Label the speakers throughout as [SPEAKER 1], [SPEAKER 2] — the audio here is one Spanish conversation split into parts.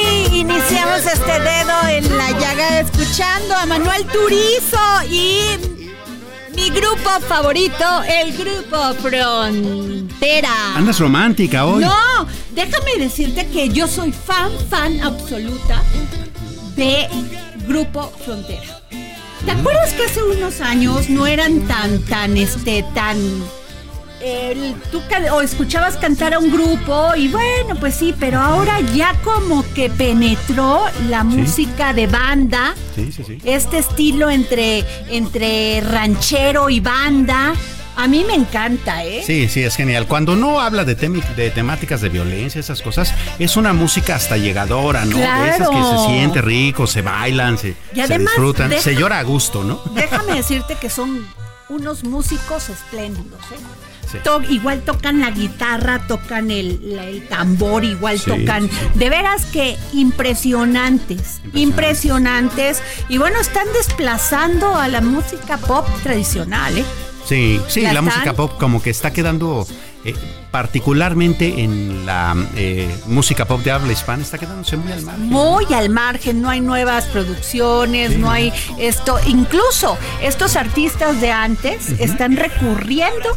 [SPEAKER 1] Y iniciamos este dedo en la llaga escuchando a Manuel Turizo y mi grupo favorito, el grupo Frontera.
[SPEAKER 2] Andas romántica hoy.
[SPEAKER 1] No, déjame decirte que yo soy fan, fan absoluta de Grupo Frontera. ¿Te acuerdas que hace unos años no eran tan, tan, este, tan el- tú o escuchabas cantar a un grupo y bueno, pues sí, pero ahora ya como que penetró la música de banda,
[SPEAKER 2] Sí, sí, sí.
[SPEAKER 1] este estilo entre, entre ranchero y banda. A mí me encanta, ¿eh?
[SPEAKER 2] Sí, sí, es genial. Cuando no habla de, temi- de temáticas de violencia, esas cosas, es una música hasta llegadora, ¿no? De esas que se siente rico, se bailan, se,
[SPEAKER 1] Y
[SPEAKER 2] se
[SPEAKER 1] además,
[SPEAKER 2] disfrutan,
[SPEAKER 1] deja-
[SPEAKER 2] se llora a gusto, ¿no?
[SPEAKER 1] Déjame decirte que son unos músicos espléndidos, ¿eh?
[SPEAKER 2] Sí.
[SPEAKER 1] To- igual tocan la guitarra, tocan el, la- el tambor, igual
[SPEAKER 2] Sí,
[SPEAKER 1] tocan. De veras que impresionantes, impresionantes. Y bueno, están desplazando a la música pop tradicional, ¿eh?
[SPEAKER 2] Sí, sí, la música pop como que está quedando, eh, particularmente en la eh, música pop de habla hispana, está quedándose muy al margen.
[SPEAKER 1] Muy al margen, no hay nuevas producciones, no hay esto. Incluso estos artistas de antes están recurriendo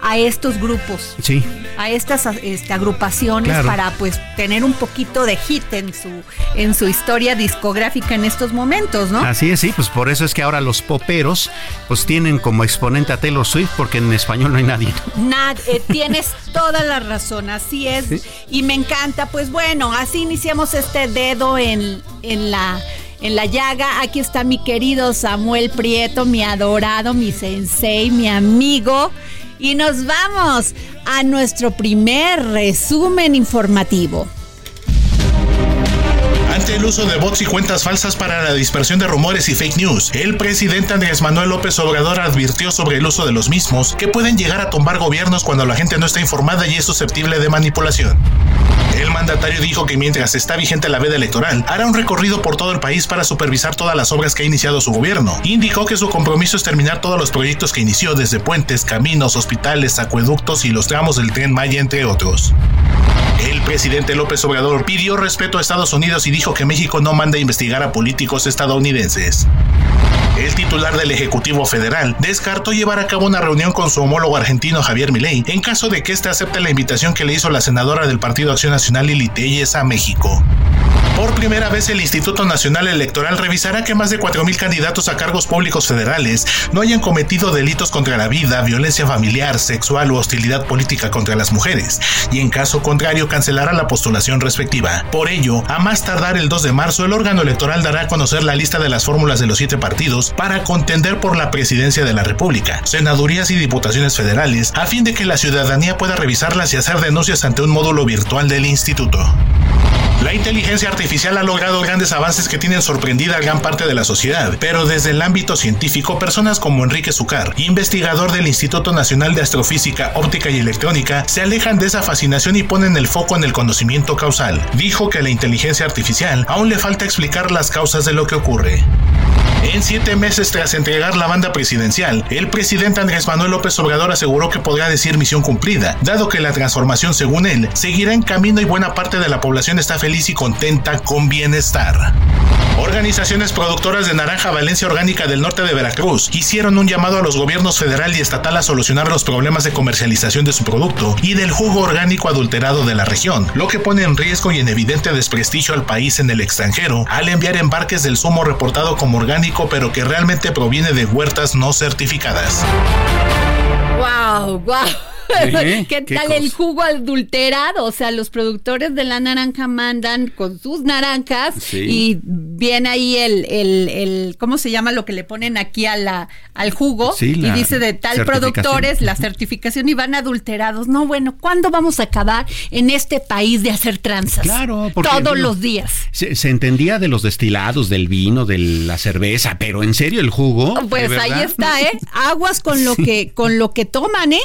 [SPEAKER 1] a estos grupos.
[SPEAKER 2] Sí,
[SPEAKER 1] a estas este, agrupaciones
[SPEAKER 2] Claro.
[SPEAKER 1] para pues tener un poquito de hit en su en su historia discográfica en estos momentos, ¿no?
[SPEAKER 2] así es, sí, pues por eso es que ahora los poperos pues tienen como exponente a Taylor Swift porque en español no hay nadie.
[SPEAKER 1] Nad- eh, tienes toda la razón, así es.
[SPEAKER 2] Sí.
[SPEAKER 1] Y me encanta, pues bueno, así iniciamos este dedo en, en la en la llaga. Aquí está mi querido Samuel Prieto, mi adorado, mi sensei, mi amigo. Y nos vamos a nuestro primer resumen informativo.
[SPEAKER 3] El uso de bots y cuentas falsas para la dispersión de rumores y fake news, el presidente Andrés Manuel López Obrador advirtió sobre el uso de los mismos que pueden llegar a tumbar gobiernos cuando la gente no está informada y es susceptible de manipulación. El mandatario dijo que mientras está vigente la veda electoral, hará un recorrido por todo el país para supervisar todas las obras que ha iniciado su gobierno. Indicó que su compromiso es terminar todos los proyectos que inició desde puentes, caminos, hospitales, acueductos y los tramos del tren Maya, entre otros. El presidente López Obrador pidió respeto a Estados Unidos y dijo que México no manda a investigar a políticos estadounidenses. El titular del Ejecutivo Federal descartó llevar a cabo una reunión con su homólogo argentino Javier Milei en caso de que éste acepte la invitación que le hizo la senadora del Partido Acción Nacional Lili Telles a México. Por primera vez el Instituto Nacional Electoral revisará que más de 4.000 candidatos a cargos públicos federales no hayan cometido delitos contra la vida, violencia familiar, sexual u hostilidad política contra las mujeres, y en caso contrario cancelará la postulación respectiva. Por ello, a más tardar el 2 de marzo, el órgano electoral dará a conocer la lista de las fórmulas de los siete partidos para contender por la presidencia de la República, senadurías y diputaciones federales, a fin de que la ciudadanía pueda revisarlas y hacer denuncias ante un módulo virtual del instituto. La inteligencia artificial ha logrado grandes avances que tienen sorprendida a gran parte de la sociedad, pero desde el ámbito científico, personas como Enrique Zucar, investigador del Instituto Nacional de Astrofísica, Óptica y Electrónica, se alejan de esa fascinación y ponen el foco en el conocimiento causal. Dijo que a la inteligencia artificial aún le falta explicar las causas de lo que ocurre. En siete meses tras entregar la banda presidencial, el presidente Andrés Manuel López Obrador aseguró que podrá decir misión cumplida, dado que la transformación, según él, seguirá en camino y buena parte de la población está feliz y contenta con bienestar. Organizaciones productoras de naranja Valencia Orgánica del norte de Veracruz hicieron un llamado a los gobiernos federal y estatal a solucionar los problemas de comercialización de su producto y del jugo orgánico adulterado de la región, lo que pone en riesgo y en evidente desprestigio al país en el extranjero al enviar embarques del zumo reportado como orgánico pero que realmente proviene de huertas no certificadas.
[SPEAKER 1] ¡Wow! ¡Wow! ¿Qué, tal el jugo adulterado? O sea, los productores de la naranja mandan con sus naranjas y viene ahí el, el, el, ¿cómo se llama lo que le ponen aquí a la, al jugo? y dice de tal productores la certificación y van adulterados. No, bueno, ¿cuándo vamos a acabar en este país de hacer tranzas?
[SPEAKER 2] Claro,
[SPEAKER 1] porque, todos los días.
[SPEAKER 2] Se, entendía de los destilados, del vino, de la cerveza, pero en serio el jugo.
[SPEAKER 1] Pues ahí está, ¿eh? Aguas con lo que con lo que toman, ¿eh?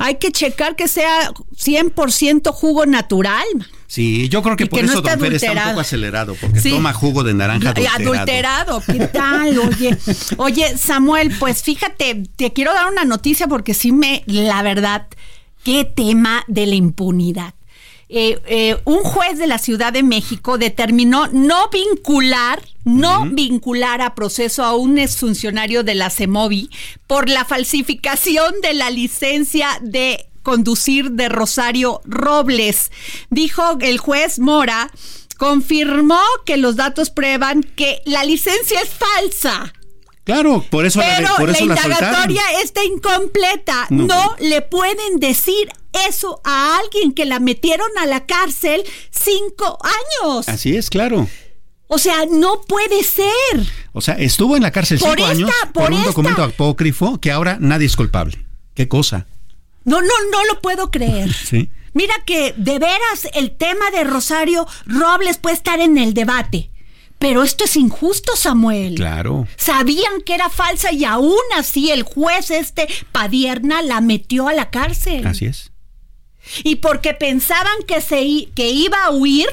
[SPEAKER 1] Hay que checar que sea 100% jugo natural.
[SPEAKER 2] Sí, yo creo que por eso Don Fer está un poco acelerado, porque toma jugo de naranja adulterado.
[SPEAKER 1] Adulterado, ¿qué tal? Oye, oye, Samuel, pues fíjate, te quiero dar una noticia porque sí me, la verdad, qué tema de la impunidad. Eh, eh, un juez de la Ciudad de México determinó no vincular, no vincular a proceso a un exfuncionario de la CEMOVI por la falsificación de la licencia de conducir de Rosario Robles. Dijo el juez Mora, confirmó que los datos prueban que la licencia es falsa.
[SPEAKER 2] Claro, por eso
[SPEAKER 1] Pero
[SPEAKER 2] la, por eso
[SPEAKER 1] la indagatoria está incompleta. No, le pueden decir eso a alguien que la metieron a la cárcel cinco años.
[SPEAKER 2] Así es, claro.
[SPEAKER 1] O sea, no puede ser.
[SPEAKER 2] O sea, estuvo en la cárcel cinco años por, un documento apócrifo que ahora nadie es culpable. ¿Qué cosa?
[SPEAKER 1] No, no, no lo puedo creer. Sí. Mira que de veras el tema de Rosario Robles puede estar en el debate. Pero esto es injusto, Samuel.
[SPEAKER 2] Claro.
[SPEAKER 1] Sabían que era falsa y aún así el juez este Padierna la metió a la cárcel.
[SPEAKER 2] Así es.
[SPEAKER 1] Y porque pensaban que, se, que iba a huir,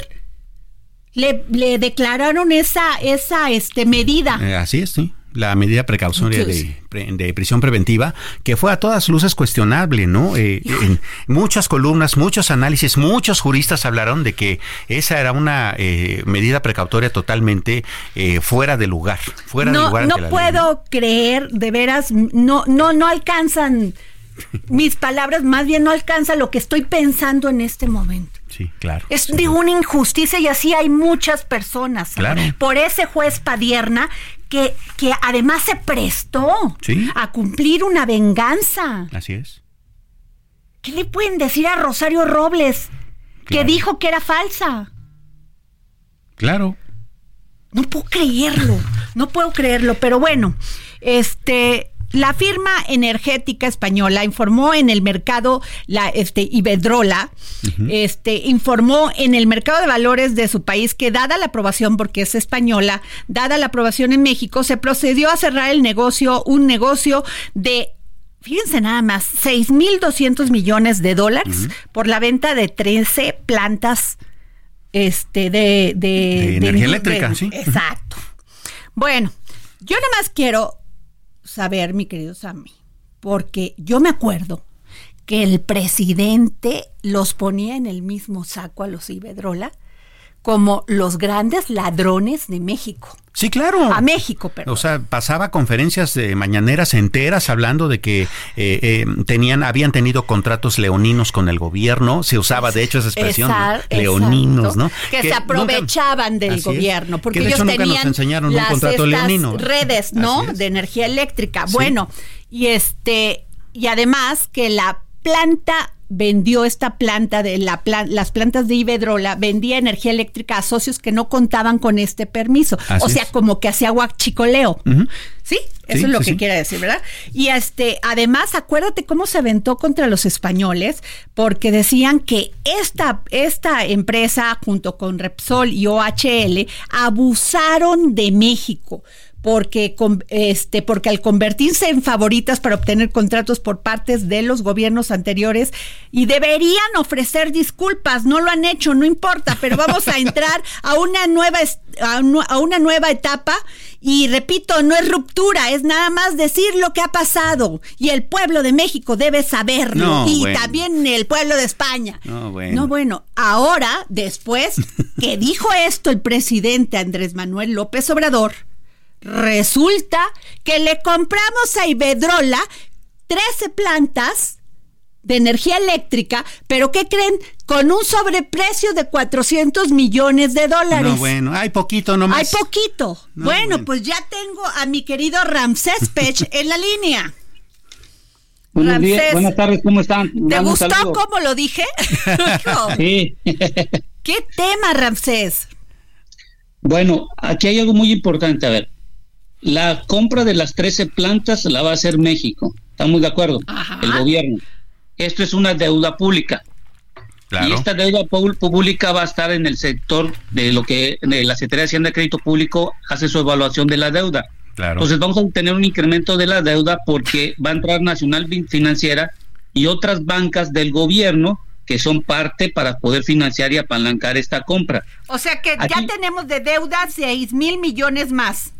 [SPEAKER 1] le, le declararon esa, esa este, medida.
[SPEAKER 2] Eh, así es, sí la medida precautoria de, prisión preventiva, que fue a todas luces cuestionable, ¿no? Eh, en muchas columnas, muchos análisis, muchos juristas hablaron de que esa era una eh, medida precautoria totalmente eh, fuera de lugar, fuera
[SPEAKER 1] no,
[SPEAKER 2] de lugar.
[SPEAKER 1] No puedo creer, de veras, no, no, no alcanzan mis palabras, más bien no alcanza lo que estoy pensando en este momento.
[SPEAKER 2] Sí, claro.
[SPEAKER 1] Es de una injusticia y así hay muchas personas.
[SPEAKER 2] Claro.
[SPEAKER 1] Por ese juez Padierna que, que además se prestó a cumplir una venganza.
[SPEAKER 2] Así es.
[SPEAKER 1] ¿Qué le pueden decir a Rosario Robles que dijo que era falsa?
[SPEAKER 2] Claro.
[SPEAKER 1] No puedo creerlo, no puedo creerlo, pero bueno, este, la firma energética española informó en el mercado, la este, Iberdrola, este, informó en el mercado de valores de su país que dada la aprobación, porque es española, dada la aprobación en México, se procedió a cerrar el negocio, un negocio de fíjense nada más, 6.200 millones de dólares por la venta de 13 plantas este, de,
[SPEAKER 2] de, energía eléctrica, sí.
[SPEAKER 1] Exacto. Bueno, yo nada más quiero saber, mi querido Sammy, porque yo me acuerdo que el presidente los ponía en el mismo saco a los Ibedrola como los grandes ladrones de México.
[SPEAKER 2] Sí, claro.
[SPEAKER 1] A México, pero.
[SPEAKER 2] O sea, pasaba conferencias de mañaneras enteras hablando de que eh, eh, tenían, habían tenido contratos leoninos con el gobierno. Se usaba, de hecho, esa expresión, leoninos, ¿no?
[SPEAKER 1] Que, se aprovechaban del gobierno, porque
[SPEAKER 2] de
[SPEAKER 1] ellos
[SPEAKER 2] hecho, nunca
[SPEAKER 1] tenían
[SPEAKER 2] nos enseñaron un contrato leonino.
[SPEAKER 1] redes, ¿no? De energía eléctrica. Bueno, y este, y además que la planta vendió esta planta de la las plantas de Iberdrola, vendía energía eléctrica a socios que no contaban con este permiso. o sea, como que hacía guachicoleo. ¿Sí? Eso es lo que quiere decir, ¿verdad? Y este, además, acuérdate cómo se aventó contra los españoles, porque decían que esta, esta empresa, junto con Repsol y OHL, abusaron de México porque, este, porque al convertirse en favoritas para obtener contratos por partes de los gobiernos anteriores y deberían ofrecer disculpas, no lo han hecho, no importa, pero vamos a entrar a una nueva, a una nueva etapa y repito, no es ruptura, es nada más decir lo que ha pasado y el pueblo de México debe saberlo y también el pueblo de España. No bueno. no, bueno, ahora, después que dijo esto el presidente Andrés Manuel López Obrador, Resulta que le compramos a Ibedrola 13 plantas de energía eléctrica, pero ¿qué creen? Con un sobreprecio de 400 millones de dólares. No,
[SPEAKER 2] bueno, hay poquito nomás.
[SPEAKER 1] Hay poquito. bueno, pues ya tengo a mi querido Ramsés Pech en la línea.
[SPEAKER 4] Buenos días, buenas tardes, ¿cómo están?
[SPEAKER 1] ¿Te gustó cómo lo dije? sí. ¿Qué tema, Ramsés?
[SPEAKER 4] Bueno, aquí hay algo muy importante. A ver, la compra de las 13 plantas la va a hacer México. ¿Estamos de acuerdo? El gobierno. Esto es una deuda pública. Y esta deuda pública va a estar en el sector de lo que la Secretaría de Hacienda de Crédito Público hace su evaluación de la deuda. Entonces vamos a tener un incremento de la deuda porque va a entrar Nacional Financiera y otras bancas del gobierno que son parte para poder financiar y apalancar esta compra.
[SPEAKER 1] O sea que ya tenemos de deuda 6 mil millones más.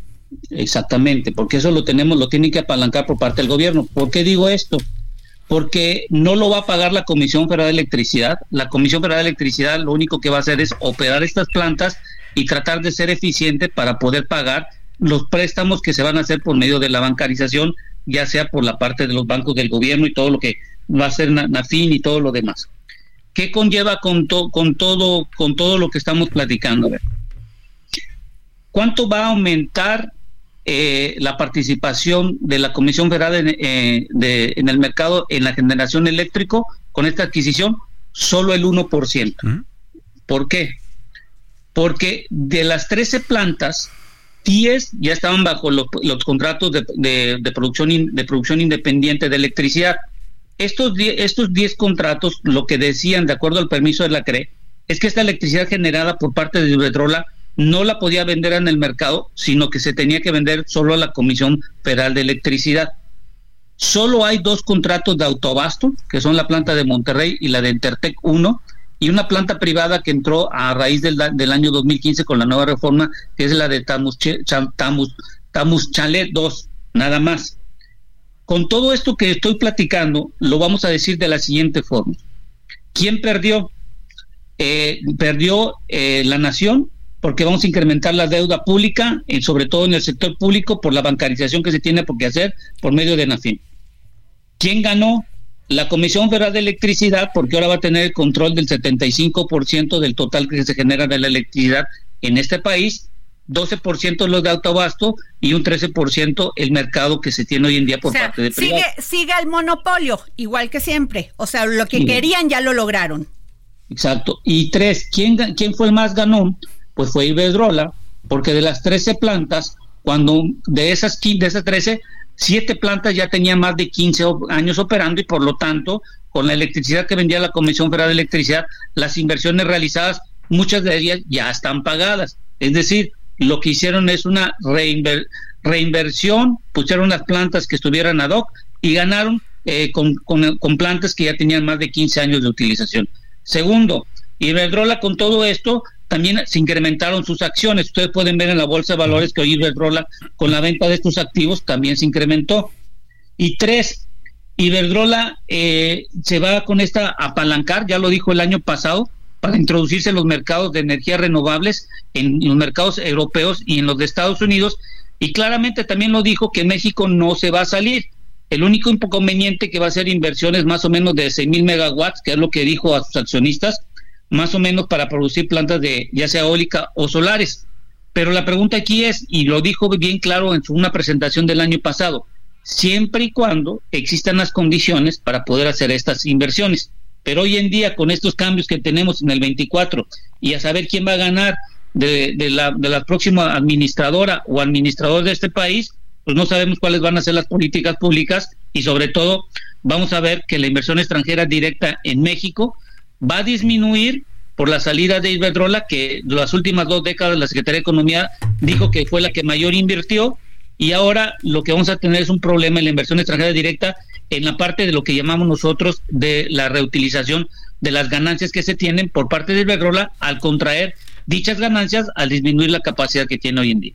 [SPEAKER 4] Exactamente, porque eso lo tenemos, lo tiene que apalancar por parte del gobierno. ¿Por qué digo esto? Porque no lo va a pagar la Comisión Federal de Electricidad. La Comisión Federal de Electricidad lo único que va a hacer es operar estas plantas y tratar de ser eficiente para poder pagar los préstamos que se van a hacer por medio de la bancarización, ya sea por la parte de los bancos del gobierno y todo lo que va a ser Nafin y todo lo demás. ¿Qué conlleva con, con, todo, con todo lo que estamos platicando? ¿Cuánto va a aumentar eh, la participación de la Comisión Federal eh, en, el mercado en la generación eléctrico con esta adquisición, solo el 1%. ¿Por qué? Porque de las 13 plantas, 10 ya estaban bajo los, contratos de, producción de producción independiente de electricidad. Estos 10, estos 10 contratos, lo que decían, de acuerdo al permiso de la CRE, es que esta electricidad generada por parte de Iberdrola no la podía vender en el mercado, sino que se tenía que vender solo a la Comisión Federal de Electricidad. Solo hay dos contratos de autobasto, que son la planta de Monterrey y la de Intertec 1, y una planta privada que entró a raíz del, año 2015 con la nueva reforma, que es la de Tamus, Tamus, Tamus Chalet 2, nada más. Con todo esto que estoy platicando, lo vamos a decir de la siguiente forma. ¿Quién perdió? Eh, perdió eh, la nación porque vamos a incrementar la deuda pública, y sobre todo en el sector público, por la bancarización que se tiene por qué hacer por medio de NAFIN. ¿Quién ganó? La Comisión Federal de Electricidad, porque ahora va a tener el control del 75% del total que se genera de la electricidad en este país, 12% los de autobasto y un 13% el mercado que se tiene hoy en día por parte de
[SPEAKER 1] sigue, sigue el monopolio, igual que siempre. O sea, lo que querían ya lo lograron.
[SPEAKER 4] Exacto. Y tres, ¿quién, quién fue el más ganón? Pues fue Iberdrola, porque de las 13 plantas, cuando de esas, de esas 13, siete plantas ya tenían más de 15 años operando y por lo tanto, con la electricidad que vendía la Comisión Federal de Electricidad, las inversiones realizadas, muchas de ellas ya están pagadas. Es decir, lo que hicieron es una reinversión, pusieron las plantas que estuvieran ad hoc y ganaron eh, con, con plantas que ya tenían más de 15 años de utilización. Segundo, Iberdrola con todo esto también se incrementaron sus acciones. Ustedes pueden ver en la bolsa de valores que hoy Iberdrola, con la venta de estos activos, también se incrementó. Y tres, Iberdrola eh, se va con esta apalancar, ya lo dijo el año pasado, para introducirse en los mercados de energías renovables, en, los mercados europeos y en los de Estados Unidos. Y claramente también lo dijo que México no se va a salir. El único inconveniente que va a ser inversiones más o menos de 6 mil megawatts, que es lo que dijo a sus accionistas, más o menos para producir plantas de ya sea eólica o solares. Pero la pregunta aquí es, y lo dijo bien claro en una presentación del año pasado, siempre y cuando existan las condiciones para poder hacer estas inversiones. Pero hoy en día, con estos cambios que tenemos en el 24 y a saber quién va a ganar de, la, de la próxima administradora o administrador de este país, pues no sabemos cuáles van a ser las políticas públicas y sobre todo vamos a ver que la inversión extranjera directa en México va a disminuir por la salida de Iberdrola, que las últimas dos décadas la Secretaría de Economía dijo que fue la que mayor invirtió, y ahora lo que vamos a tener es un problema en la inversión extranjera directa en la parte de lo que llamamos nosotros de la reutilización de las ganancias que se tienen por parte de Iberdrola al contraer dichas ganancias al disminuir la capacidad que tiene hoy en día.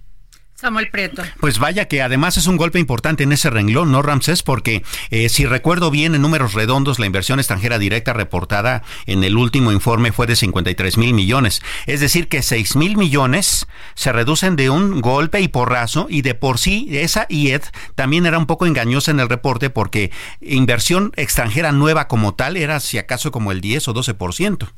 [SPEAKER 1] Samuel Prieto.
[SPEAKER 2] Pues vaya que además es un golpe importante en ese renglón, ¿no, Ramsés? Porque eh, si recuerdo bien, en números redondos, la inversión extranjera directa reportada en el último informe fue de 53 mil millones. Es decir, que 6 mil millones se reducen de un golpe y porrazo, y de por sí esa IED también era un poco engañosa en el reporte porque inversión extranjera nueva como tal era si acaso como el 10 o 12%.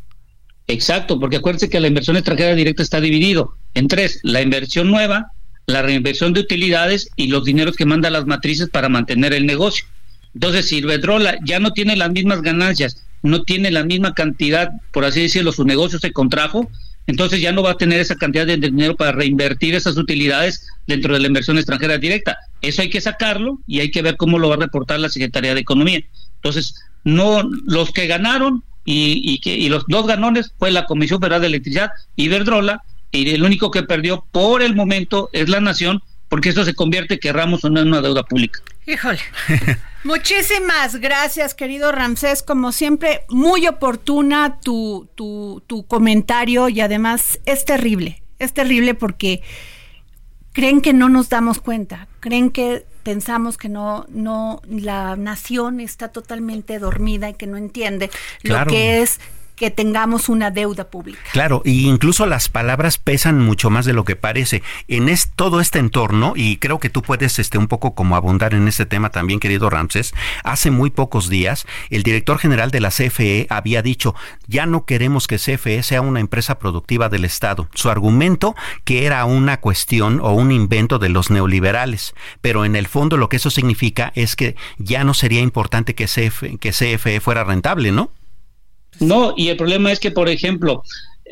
[SPEAKER 4] Exacto, porque acuérdense que la inversión extranjera directa está dividido en tres, la inversión nueva, la reinversión de utilidades y los dineros que manda las matrices para mantener el negocio. Entonces, si Iberdrola ya no tiene las mismas ganancias, no tiene la misma cantidad, por así decirlo, su negocio se contrajo, entonces ya no va a tener esa cantidad de dinero para reinvertir esas utilidades dentro de la inversión extranjera directa. Eso hay que sacarlo y hay que ver cómo lo va a reportar la Secretaría de Economía. Entonces, no los que ganaron y, y, que, y los dos ganones fue la Comisión Federal de Electricidad y Iberdrola, y el único que perdió por el momento es la nación, porque eso se convierte, querramos o no, en una deuda pública.
[SPEAKER 1] Híjole. Muchísimas gracias, querido Ramsés. Como siempre, muy oportuna tu, tu, tu comentario y además es terrible. Es terrible porque creen que no nos damos cuenta, creen que pensamos que no, no, la nación está totalmente dormida y que no entiende lo que es que tengamos una deuda pública.
[SPEAKER 2] Claro, y incluso las palabras pesan mucho más de lo que parece. En es, todo este entorno, y creo que tú puedes este, un poco como abundar en este tema también, querido Ramses, hace muy pocos días el director general de la CFE había dicho, ya no queremos que CFE sea una empresa productiva del Estado. Su argumento que era una cuestión o un invento de los neoliberales, pero en el fondo lo que eso significa es que ya no sería importante que CFE, que CFE fuera rentable, ¿no?
[SPEAKER 4] No, y el problema es que, por ejemplo,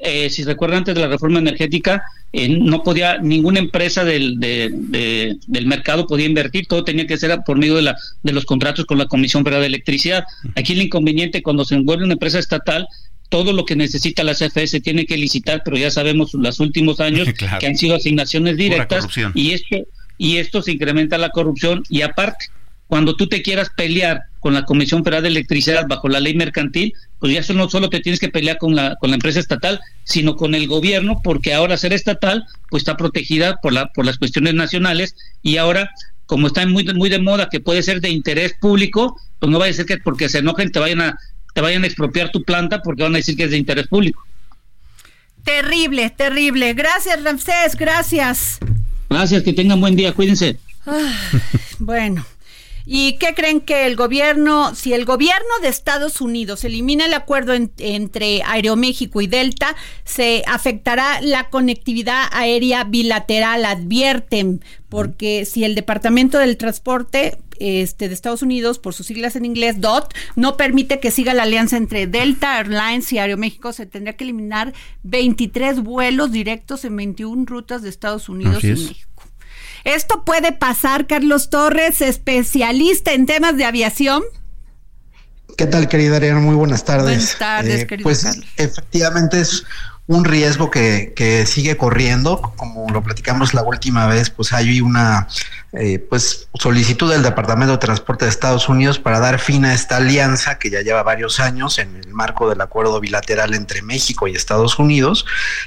[SPEAKER 4] eh, si recuerdan antes de la reforma energética, eh, no podía, ninguna empresa del, del mercado podía invertir, todo tenía que ser por medio de, la, de los contratos con la Comisión Federal de Electricidad. Aquí el inconveniente cuando se envuelve una empresa estatal, todo lo que necesita la CFE se tiene que licitar, pero ya sabemos los últimos años que han sido asignaciones directas y esto, y esto se incrementa la corrupción. Y aparte, cuando tú te quieras pelear con la Comisión Federal de Electricidad bajo la ley mercantil, pues ya eso no solo te tienes que pelear con la, con la empresa estatal, sino con el gobierno, porque ahora ser estatal, pues está protegida por, la, por las cuestiones nacionales y ahora, como está muy, muy de moda que puede ser de interés público, pues no va a ser que porque se enojen te vayan a, te vayan a expropiar tu planta porque van a decir que es de interés público.
[SPEAKER 1] Terrible, terrible. Gracias, Ramsés, gracias.
[SPEAKER 4] Gracias, que tengan buen día, cuídense.
[SPEAKER 1] bueno. ¿Y qué creen que el gobierno, si el gobierno de Estados Unidos elimina el acuerdo entre Aeroméxico y Delta, se afectará la conectividad aérea bilateral, advierten, porque si el Departamento del Transporte este, de Estados Unidos, por sus siglas en inglés, DOT, no permite que siga la alianza entre Delta Airlines y Aeroméxico, se tendría que eliminar 23 vuelos directos en 21 rutas de Estados Unidos y México. ¿Esto puede pasar, Carlos Torres, especialista en temas de aviación?
[SPEAKER 5] ¿Qué tal, querida Ariana? Muy buenas tardes.
[SPEAKER 1] Buenas tardes, eh, querido
[SPEAKER 5] Pues efectivamente es un riesgo que, que, sigue corriendo, como lo platicamos la última vez, pues hay una eh, pues solicitud del Departamento de Transporte de Estados Unidos para dar fin a esta alianza que ya lleva varios años en el marco del acuerdo bilateral entre México y Estados Unidos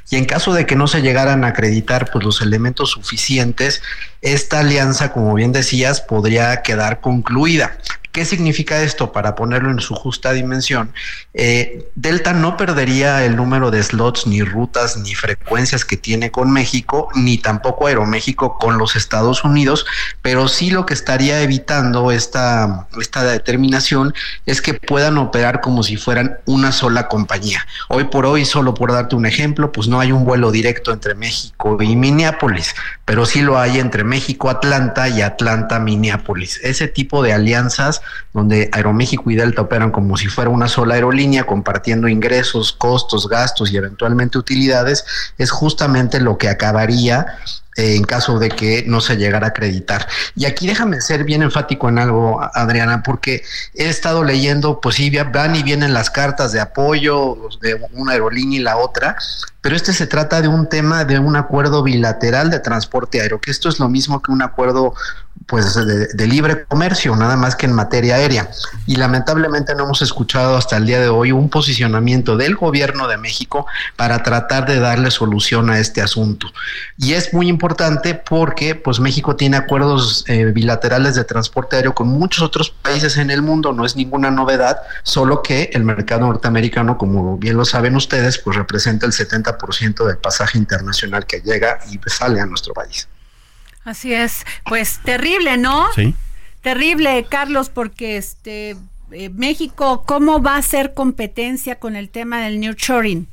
[SPEAKER 5] y en caso de que no se llegaran a acreditar pues los elementos suficientes, esta alianza, como bien decías, podría quedar concluida. ¿Qué significa esto? Para ponerlo en su justa dimensión, eh, Delta no perdería el número de slots, ni rutas, ni frecuencias que tiene con México, ni tampoco Aeroméxico con los Estados Unidos, pero sí lo que estaría evitando esta, esta determinación es que puedan operar como si fueran una sola compañía. Hoy por hoy, solo por darte un ejemplo, pues no hay un vuelo directo entre México y Minneapolis, pero sí lo hay entre México, Atlanta y Atlanta, Minneapolis. Ese tipo de alianzas donde Aeroméxico y Delta operan como si fuera una sola aerolínea, compartiendo ingresos, costos, gastos y eventualmente utilidades, es justamente lo que acabaría en caso de que no se llegara a acreditar. Y aquí déjame ser bien enfático en algo, Adriana, porque he estado leyendo, pues sí, van y vienen las cartas de apoyo de una aerolínea y la otra, pero este se trata de un tema de un acuerdo bilateral de transporte aéreo, que esto es lo mismo que un acuerdo pues de, libre comercio, nada más que en materia aérea. Y lamentablemente no hemos escuchado hasta el día de hoy un posicionamiento del gobierno de México para tratar de darle solución a este asunto. Y es muy importante porque pues México tiene acuerdos eh, bilaterales de transporte aéreo con muchos otros países en el mundo, no es ninguna novedad, solo que el mercado norteamericano, como bien lo saben ustedes, pues representa el 70% del pasaje internacional que llega y sale a nuestro país.
[SPEAKER 1] Así es, pues terrible, ¿no? Sí. Terrible, Carlos, porque este eh, México, ¿cómo va a ser competencia con el tema del nurturing?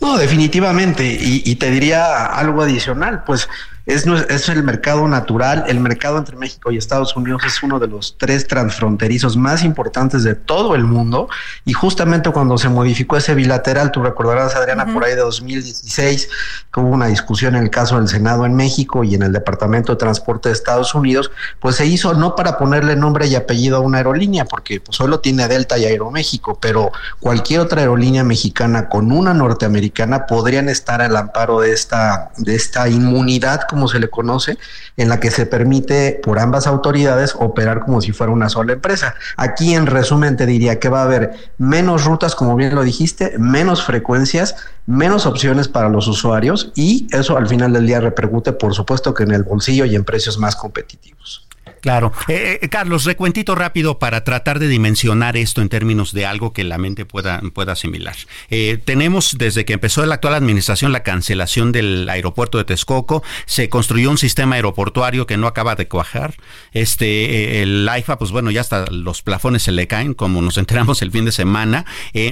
[SPEAKER 5] No, definitivamente. Y, y, te diría algo adicional, pues es, es el mercado natural. El mercado entre México y Estados Unidos es uno de los tres transfronterizos más importantes de todo el mundo. Y justamente cuando se modificó ese bilateral, tú recordarás, Adriana, por ahí de 2016, que hubo una discusión en el caso del Senado en México y en el Departamento de Transporte de Estados Unidos, pues se hizo no para ponerle nombre y apellido a una aerolínea, porque pues, solo tiene Delta y Aeroméxico, pero cualquier otra aerolínea mexicana con una norteamericana podrían estar al amparo de esta, de esta inmunidad como se le conoce, en la que se permite por ambas autoridades operar como si fuera una sola empresa. Aquí en resumen te diría que va a haber menos rutas, como bien lo dijiste, menos frecuencias, menos opciones para los usuarios y eso al final del día repercute por supuesto que en el bolsillo y en precios más competitivos.
[SPEAKER 2] Claro. Eh, eh, Carlos, recuentito rápido para tratar de dimensionar esto en términos de algo que la mente pueda, pueda asimilar. Eh, tenemos desde que empezó la actual administración la cancelación del aeropuerto de Texcoco, se construyó un sistema aeroportuario que no acaba de cuajar. Este, el AIFA, pues bueno, ya hasta los plafones se le caen, como nos enteramos el fin de semana,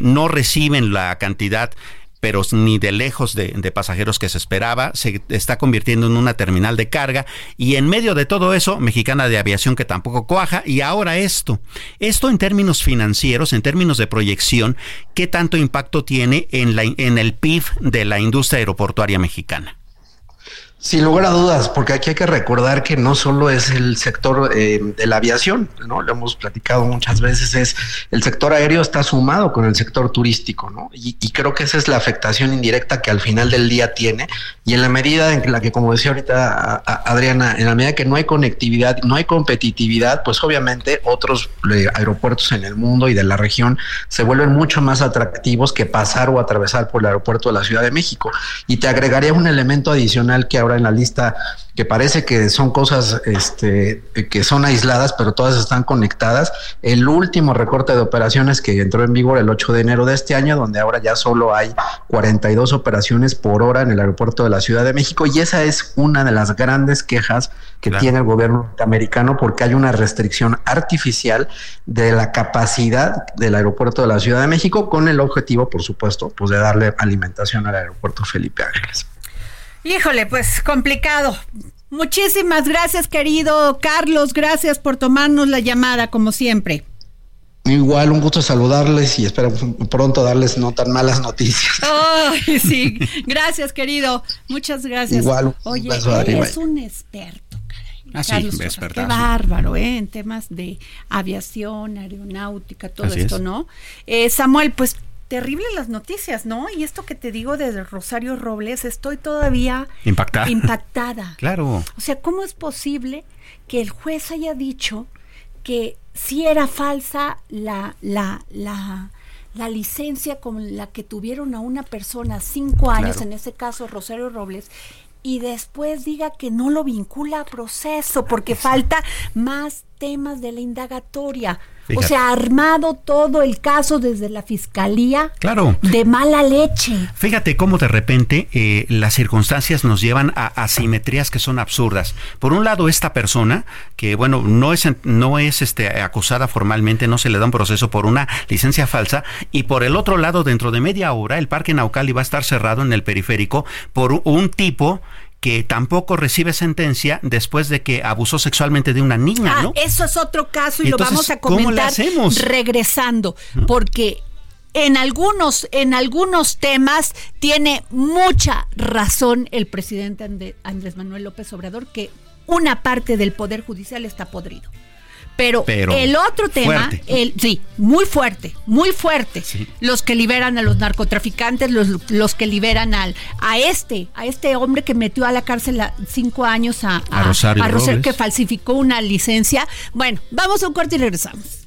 [SPEAKER 2] no reciben la cantidad pero ni de lejos de, pasajeros que se esperaba, se está convirtiendo en una terminal de carga y en medio de todo eso, Mexicana de Aviación que tampoco cuaja y ahora esto. Esto en términos financieros, en términos de proyección, ¿qué tanto impacto tiene en, la, en el PIB de la industria aeroportuaria mexicana?
[SPEAKER 5] Sin lugar a dudas, porque aquí hay que recordar que no solo es el sector eh, de la aviación, ¿no? Lo hemos platicado muchas veces, es el sector aéreo está sumado con el sector turístico, ¿no? Y, creo que esa es la afectación indirecta que al final del día tiene. Y en la medida en la que, como decía ahorita Adriana, en la medida que no hay conectividad, no hay competitividad, pues obviamente otros eh, aeropuertos en el mundo y de la región se vuelven mucho más atractivos que pasar o atravesar por el aeropuerto de la Ciudad de México. Y te agregaría un elemento adicional que ahora en la lista que parece que son cosas este, que son aisladas, pero todas están conectadas. El último recorte de operaciones que entró en vigor el 8 de enero de este año, donde ahora ya solo hay 42 operaciones por hora en el aeropuerto de la Ciudad de México, y esa es una de las grandes quejas que tiene el gobierno americano porque hay una restricción artificial de la capacidad del aeropuerto de la Ciudad de México con el objetivo, por supuesto, pues de darle alimentación al aeropuerto Felipe Ángeles.
[SPEAKER 1] Híjole, pues complicado. Muchísimas gracias, querido Carlos. Gracias por tomarnos la llamada, como siempre.
[SPEAKER 5] Igual, un gusto saludarles y espero pronto darles no tan malas noticias.
[SPEAKER 1] Ay, sí, gracias, querido. Muchas gracias.
[SPEAKER 5] Igual,
[SPEAKER 1] Oye, eres un experto, caray.
[SPEAKER 2] Ah, Carlos, sí,
[SPEAKER 1] Qué bárbaro, ¿eh? En temas de aviación, aeronáutica, todo esto, ¿no? Eh, Samuel, pues terribles las noticias, ¿no? Y esto que te digo desde Rosario Robles, estoy todavía
[SPEAKER 2] impactada.
[SPEAKER 1] impactada.
[SPEAKER 2] claro.
[SPEAKER 1] O sea, ¿cómo es posible que el juez haya dicho que si era falsa la, la, la, la licencia con la que tuvieron a una persona cinco años, en ese caso Rosario Robles, y después diga que no lo vincula a proceso porque falta más temas de la indagatoria. O sea, armado todo el caso desde la fiscalía.
[SPEAKER 2] Claro.
[SPEAKER 1] De mala leche.
[SPEAKER 2] Fíjate cómo de repente eh, las circunstancias nos llevan a asimetrías que son absurdas. Por un lado, esta persona, que bueno, no es, no es este, acusada formalmente, no se le da un proceso por una licencia falsa. Y por el otro lado, dentro de media hora, el Parque Naucali va a estar cerrado en el periférico por un tipo que tampoco recibe sentencia después de que abusó sexualmente de una niña, ah,
[SPEAKER 1] Eso es otro caso y lo vamos a comentar regresando, porque en algunos, en algunos temas tiene mucha razón el presidente Andrés Manuel López Obrador que una parte del poder judicial está podrido. Pero, el otro tema, el, sí, muy fuerte, muy fuerte. Los que liberan a los narcotraficantes, los, los que liberan al, a este, a este hombre que metió a la cárcel cinco años a,
[SPEAKER 2] a, Rosario,
[SPEAKER 1] que falsificó una licencia. Bueno, vamos a un corte y regresamos.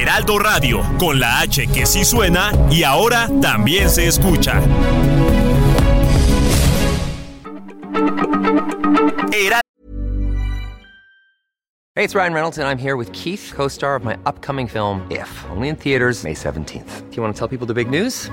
[SPEAKER 6] Heraldo Radio, con la H que sí suena y ahora también se escucha.
[SPEAKER 7] Hey, it's Ryan Reynolds and I'm here with Keith, co-star of my upcoming film If, only in theaters May 17th. Do you want to tell people the big news?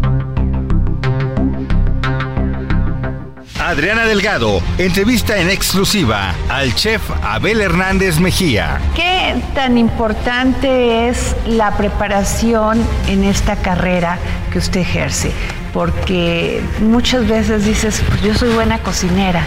[SPEAKER 8] Adriana Delgado entrevista en exclusiva al chef Abel Hernández Mejía.
[SPEAKER 9] ¿Qué tan importante es la preparación en esta carrera que usted ejerce? Porque muchas veces dices, pues yo soy buena cocinera,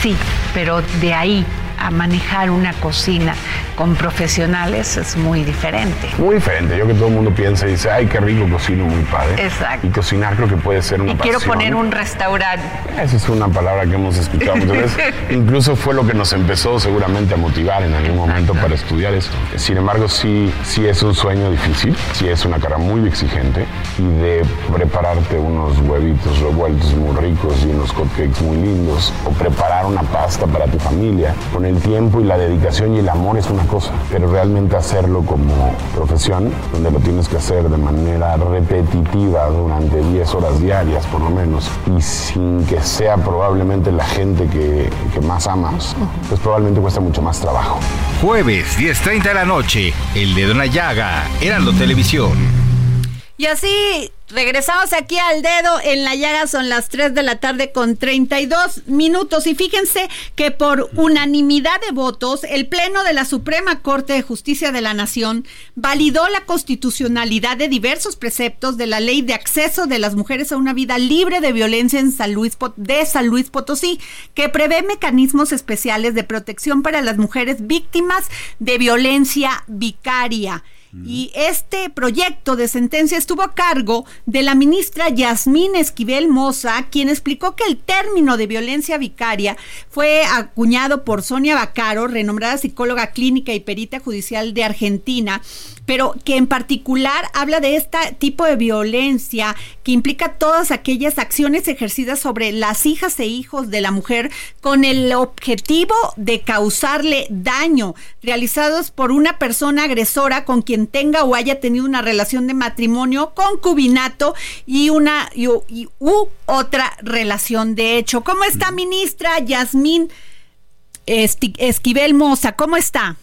[SPEAKER 9] sí, pero de ahí a manejar una cocina con profesionales es muy diferente.
[SPEAKER 10] Muy diferente. Yo que todo el mundo piensa y dice, ay, qué rico cocino, muy padre.
[SPEAKER 9] Exacto.
[SPEAKER 10] Y cocinar creo que puede ser una y
[SPEAKER 9] quiero poner un restaurante.
[SPEAKER 10] Esa es una palabra que hemos escuchado muchas veces. Incluso fue lo que nos empezó seguramente a motivar en algún momento para estudiar eso. Sin embargo, sí, sí es un sueño difícil, sí es una carrera muy exigente y de prepararte unos huevitos revueltos muy ricos y unos cupcakes muy lindos o preparar una pasta para tu familia con el tiempo y la dedicación y el amor es una cosa, pero realmente hacerlo como profesión, donde lo tienes que hacer de manera repetitiva durante 10 horas diarias por lo menos, y sin que sea probablemente la gente que, que más amas, pues probablemente cuesta mucho más trabajo.
[SPEAKER 8] Jueves, 10.30 de la noche, El Dedo en la Llaga, Heraldo Televisión.
[SPEAKER 1] Y así Regresamos aquí al dedo en la llaga, son las 3 de la tarde con 32 minutos y fíjense que por unanimidad de votos el Pleno de la Suprema Corte de Justicia de la Nación validó la constitucionalidad de diversos preceptos de la Ley de Acceso de las Mujeres a una Vida Libre de Violencia en San Luis, de San Luis Potosí, que prevé mecanismos especiales de protección para las mujeres víctimas de violencia vicaria. Y este proyecto de sentencia estuvo a cargo de la ministra Yasmín Esquivel Moza, quien explicó que el término de violencia vicaria fue acuñado por Sonia Bacaro, renombrada psicóloga clínica y perita judicial de Argentina, pero que en particular habla de este tipo de violencia que implica todas aquellas acciones ejercidas sobre las hijas e hijos de la mujer con el objetivo de causarle daño, realizados por una persona agresora con quien tenga o haya tenido una relación de matrimonio, concubinato y una y, u otra relación de hecho. ¿Cómo está, ministra Yasmín Esquivel Moza? ¿Cómo está?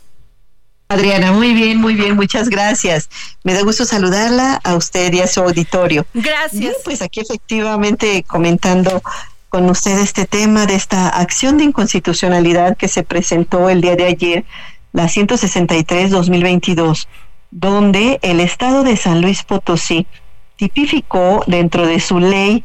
[SPEAKER 11] Adriana, muy bien, muy bien, muchas gracias. Me da gusto saludarla a usted y a su auditorio.
[SPEAKER 1] Gracias.
[SPEAKER 11] pues aquí efectivamente comentando con usted este tema de esta acción de inconstitucionalidad que se presentó el día de ayer, la 163-2022, donde el Estado de San Luis Potosí tipificó dentro de su ley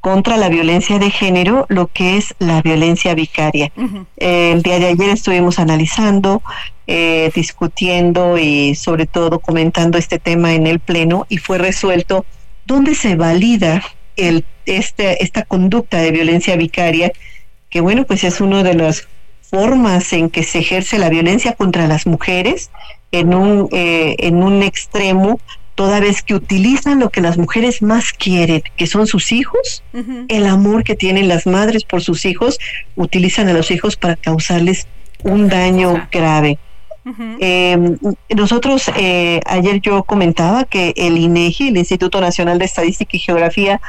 [SPEAKER 11] contra la violencia de género, lo que es la violencia vicaria. el día de ayer estuvimos analizando, eh, discutiendo y sobre todo comentando este tema en el Pleno y fue resuelto dónde se valida el, este, esta conducta de violencia vicaria, que bueno, pues es una de las formas en que se ejerce la violencia contra las mujeres en un, eh, en un extremo toda vez que utilizan lo que las mujeres más quieren, que son sus hijos, el amor que tienen las madres por sus hijos, utilizan a los hijos para causarles un daño grave. Em, nosotros, eh, ayer yo comentaba que el INEGI, el Instituto Nacional de Estadística y Geografía,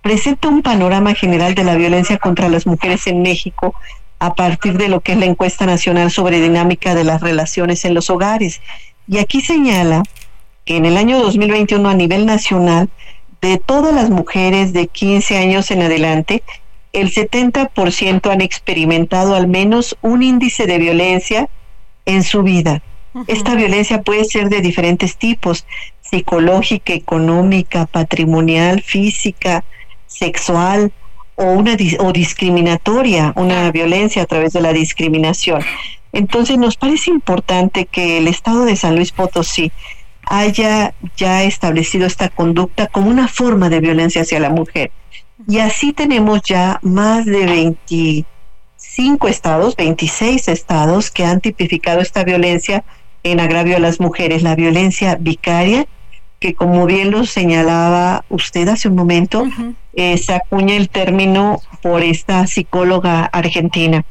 [SPEAKER 11] presenta un panorama general de la violencia contra las mujeres en México a partir de lo que es la encuesta nacional sobre dinámica de las relaciones en los hogares. Y aquí señala que en el año 2021 a nivel nacional, de todas las mujeres de 15 años en adelante, el 70% han experimentado al menos un índice de violencia en su vida. Esta violencia puede ser de diferentes tipos, psicológica, económica, patrimonial, física, sexual o una o discriminatoria, una violencia a través de la discriminación. Entonces nos parece importante que el Estado de San Luis Potosí haya ya establecido esta conducta como una forma de violencia hacia la mujer. Y así tenemos ya más de 25 estados, 26 estados que han tipificado esta violencia en agravio a las mujeres, la violencia vicaria, que como bien lo señalaba usted hace un momento, eh, se acuña el término por esta psicóloga argentina.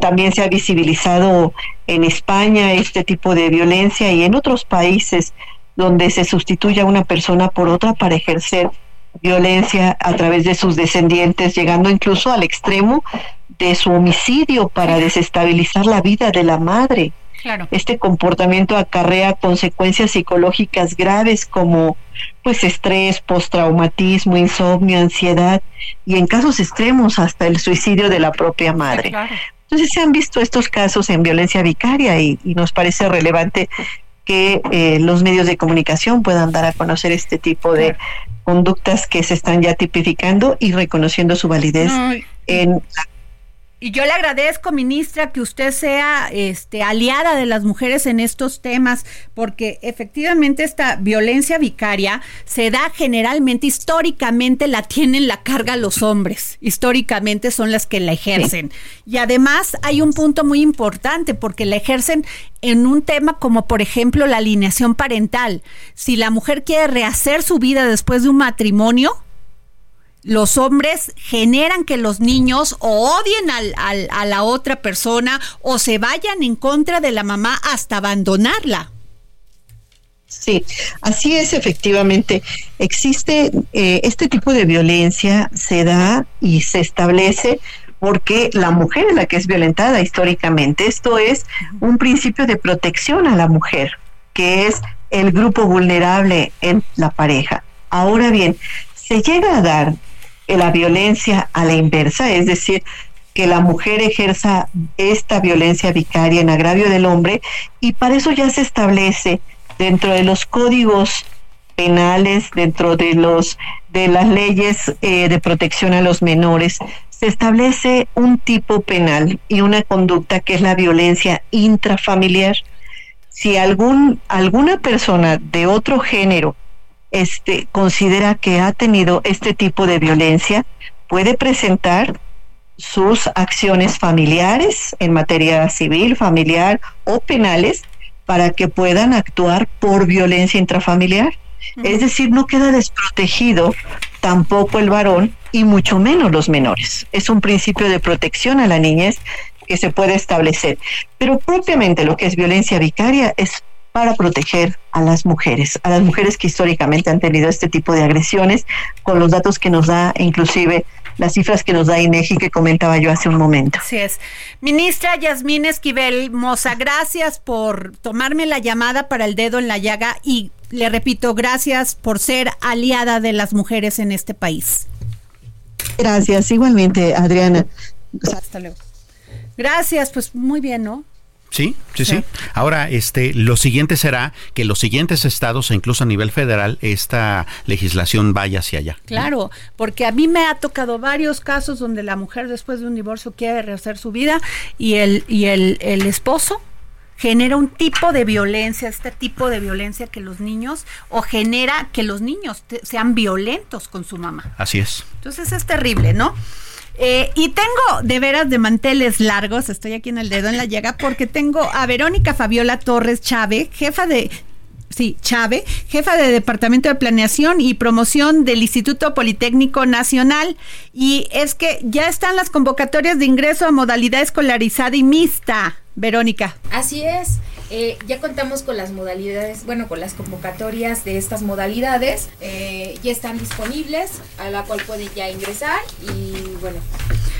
[SPEAKER 11] También se ha visibilizado en España este tipo de violencia y en otros países donde se sustituye a una persona por otra para ejercer violencia a través de sus descendientes, llegando incluso al extremo de su homicidio para desestabilizar la vida de la madre. Este comportamiento acarrea consecuencias psicológicas graves como pues estrés, postraumatismo, insomnio, ansiedad y en casos extremos hasta el suicidio de la propia madre. Entonces se han visto estos casos en violencia vicaria y, nos parece relevante que eh, los medios de comunicación puedan dar a conocer este tipo de conductas que se están ya tipificando y reconociendo su validez en la
[SPEAKER 1] y yo le agradezco, ministra, que usted sea este, aliada de las mujeres en estos temas, porque efectivamente esta violencia vicaria se da generalmente, históricamente la tienen la carga los hombres, históricamente son las que la ejercen. Y además hay un punto muy importante, porque la ejercen en un tema como por ejemplo la alineación parental. Si la mujer quiere rehacer su vida después de un matrimonio, los hombres generan que los niños o odien al, a la otra persona o se vayan en contra de la mamá hasta abandonarla.
[SPEAKER 11] Sí, así es efectivamente. Existe eh, este tipo de violencia, se da y se establece porque la mujer es la que es violentada históricamente. Esto es un principio de protección a la mujer, que es el grupo vulnerable en la pareja. Ahora bien, se llega a dar la violencia a la inversa, es decir, que la mujer ejerza esta violencia vicaria en agravio del hombre y para eso ya se establece dentro de los códigos penales, dentro de los de las leyes eh, de protección a los menores, se establece un tipo penal y una conducta que es la violencia intrafamiliar. Si algún alguna persona de otro género este, considera que ha tenido este tipo de violencia, puede presentar sus acciones familiares en materia civil, familiar o penales para que puedan actuar por violencia intrafamiliar. Es decir, no queda desprotegido tampoco el varón y mucho menos los menores. Es un principio de protección a la niñez que se puede establecer. Pero propiamente lo que es violencia vicaria es para proteger a las mujeres, a las mujeres que históricamente han tenido este tipo de agresiones, con los datos que nos da, inclusive las cifras que nos da INEGI que comentaba yo hace un momento.
[SPEAKER 1] Así es. Ministra Yasmín Esquivel Moza, gracias por tomarme la llamada para el dedo en la llaga y le repito, gracias por ser aliada de las mujeres en este país.
[SPEAKER 11] Gracias, igualmente, Adriana.
[SPEAKER 1] Hasta luego. Gracias, pues muy bien, ¿no?
[SPEAKER 2] Sí, sí, sí, Ahora, este, lo siguiente será que los siguientes estados, e incluso a nivel federal, esta legislación vaya hacia allá.
[SPEAKER 1] Claro, porque a mí me ha tocado varios casos donde la mujer después de un divorcio quiere rehacer su vida y el, y el, el esposo genera un tipo de violencia, este tipo de violencia que los niños, o genera que los niños sean violentos con su mamá.
[SPEAKER 2] Así es.
[SPEAKER 1] Entonces es terrible, ¿no? Eh, y tengo de veras de manteles largos, estoy aquí en el dedo en la llaga, porque tengo a Verónica Fabiola Torres Chávez, jefa de sí, Chávez, jefa de Departamento de Planeación y Promoción del Instituto Politécnico Nacional. Y es que ya están las convocatorias de ingreso a modalidad escolarizada y mixta. Verónica.
[SPEAKER 12] Así es. Eh, ya contamos con las modalidades, bueno, con las convocatorias de estas modalidades. Eh, ya están disponibles, a la cual pueden ya ingresar. Y bueno,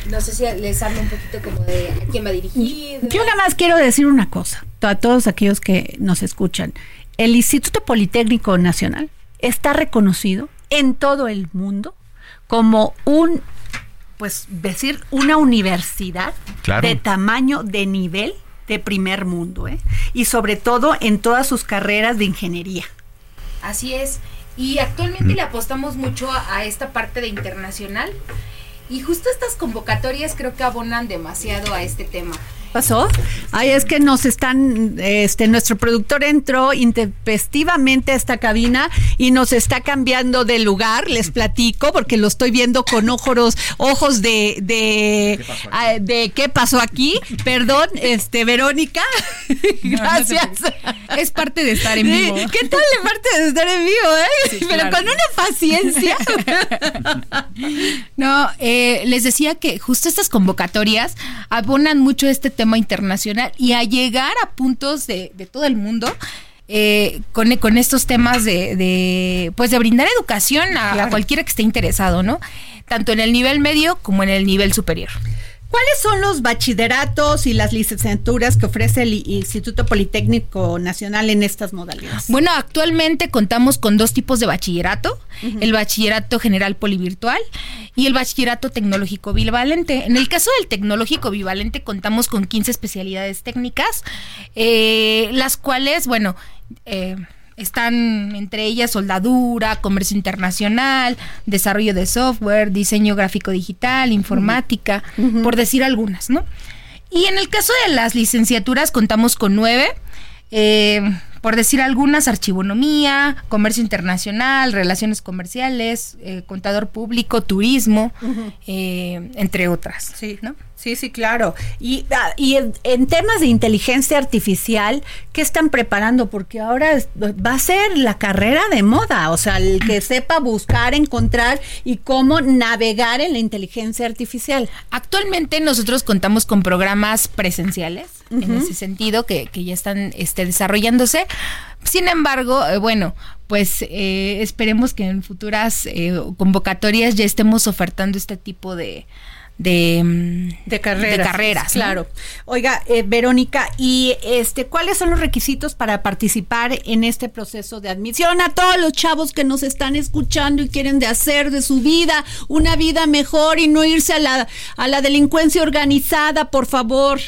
[SPEAKER 12] no sé si les hablo un poquito como de a quién va a dirigir.
[SPEAKER 1] Yo nada más quiero decir una cosa a todos aquellos que nos escuchan. El Instituto Politécnico Nacional está reconocido en todo el mundo como un pues decir una universidad de tamaño, de nivel de primer mundo, ¿eh? y sobre todo en todas sus carreras de ingeniería.
[SPEAKER 12] Así es, y actualmente mm. le apostamos mucho a, esta parte de internacional, y justo estas convocatorias creo que abonan demasiado a este tema
[SPEAKER 1] pasó? Ay, es que nos están, este, nuestro productor entró intempestivamente a esta cabina y nos está cambiando de lugar, les platico, porque lo estoy viendo con ojos, ojos de, de, ¿Qué pasó aquí? Ah, de qué pasó aquí. Perdón, este, Verónica. Gracias.
[SPEAKER 12] es parte de estar en vivo.
[SPEAKER 1] ¿Qué tal de parte de estar en vivo, eh? Pero con una paciencia.
[SPEAKER 12] no, eh, les decía que justo estas convocatorias abonan mucho este tema internacional y a llegar a puntos de, todo el mundo. Eh, con, con, estos temas de, pues de brindar educación a, a, cualquiera que esté interesado, ¿no? Tanto en el nivel medio como en el nivel superior.
[SPEAKER 1] ¿Cuáles son los bachilleratos y las licenciaturas que ofrece el Instituto Politécnico Nacional en estas modalidades?
[SPEAKER 12] Bueno, actualmente contamos con dos tipos de bachillerato, el bachillerato general polivirtual y el bachillerato tecnológico bivalente. En el caso del tecnológico bivalente contamos con 15 especialidades técnicas, eh, las cuales, bueno, eh, están entre ellas soldadura, comercio internacional, desarrollo de software, diseño gráfico digital, informática, por decir algunas, ¿no? Y en el caso de las licenciaturas contamos con nueve. Eh, por decir algunas, archivonomía, comercio internacional, relaciones comerciales, eh, contador público, turismo, eh, entre otras.
[SPEAKER 1] Sí, ¿no? Sí, sí, claro. Y, ah, y en, temas de inteligencia artificial, ¿qué están preparando? Porque ahora va a ser la carrera de moda, o sea, el que sepa buscar, encontrar y cómo navegar en la inteligencia artificial.
[SPEAKER 12] Actualmente nosotros contamos con programas presenciales, en ese sentido, que, que ya están este, desarrollándose. Sin embargo, eh, bueno, pues eh, esperemos que en futuras eh, convocatorias ya estemos ofertando este tipo de de,
[SPEAKER 1] mm, de carreras.
[SPEAKER 12] carreras
[SPEAKER 1] claro. Oiga, eh, Verónica, ¿y este cuáles son los requisitos para participar en este proceso de admisión a todos los chavos que nos están escuchando y quieren de hacer de su vida una vida mejor y no irse a la, a la delincuencia organizada, por favor?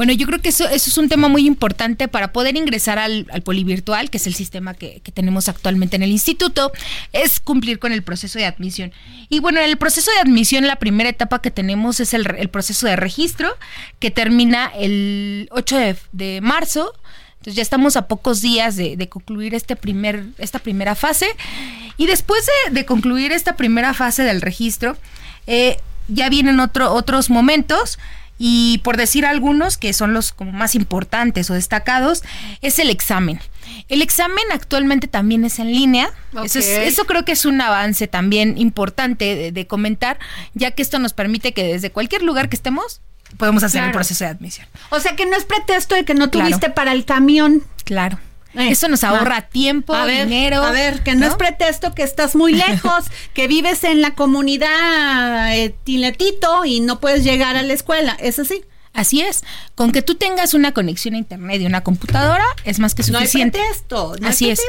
[SPEAKER 12] Bueno, yo creo que eso, eso es un tema muy importante para poder ingresar al, polivirtual, que es el sistema que, tenemos actualmente en el instituto, es cumplir con el proceso de admisión. Y bueno, en el proceso de admisión, la primera etapa que tenemos es el, proceso de registro, que termina el 8 de, marzo. Entonces ya estamos a pocos días de, concluir este primer, esta primera fase. Y después de, concluir esta primera fase del registro, eh, ya vienen otro, otros momentos y por decir algunos que son los como más importantes o destacados, es el examen. El examen actualmente también es en línea. Eso, creo que es un avance también importante de, comentar, ya que esto nos permite que desde cualquier lugar que estemos podemos hacer el proceso de admisión.
[SPEAKER 1] O sea que no es pretexto de que no tuviste para el camión.
[SPEAKER 12] Claro. Eh, Eso nos ahorra tiempo, dinero.
[SPEAKER 1] A ver, que no, es pretexto que estás muy lejos, que vives en la comunidad eh, Tiletito y no puedes llegar a la escuela. ¿Es así?
[SPEAKER 12] Así es. Con que tú tengas una conexión a internet y una computadora es más que suficiente.
[SPEAKER 1] No hay pretexto.
[SPEAKER 12] así es.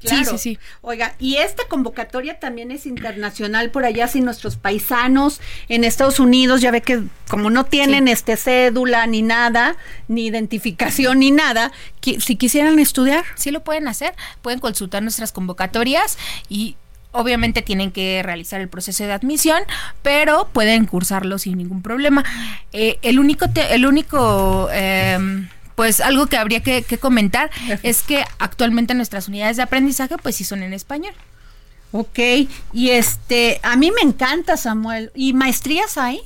[SPEAKER 1] Sí, sí, sí. Oiga, y esta convocatoria también es internacional por allá, si nuestros paisanos en Estados Unidos, ya ve que como no tienen este cédula ni nada, ni identificación ni nada, si quisieran estudiar.
[SPEAKER 12] Sí lo pueden hacer, pueden consultar nuestras convocatorias y obviamente tienen que realizar el proceso de admisión, pero pueden cursarlo sin ningún problema. Eh, el único, el único em, pues algo que habría que, comentar es que actualmente nuestras unidades de aprendizaje pues sí son en español.
[SPEAKER 1] Ok, y este, a mí me encanta Samuel. ¿Y maestrías hay?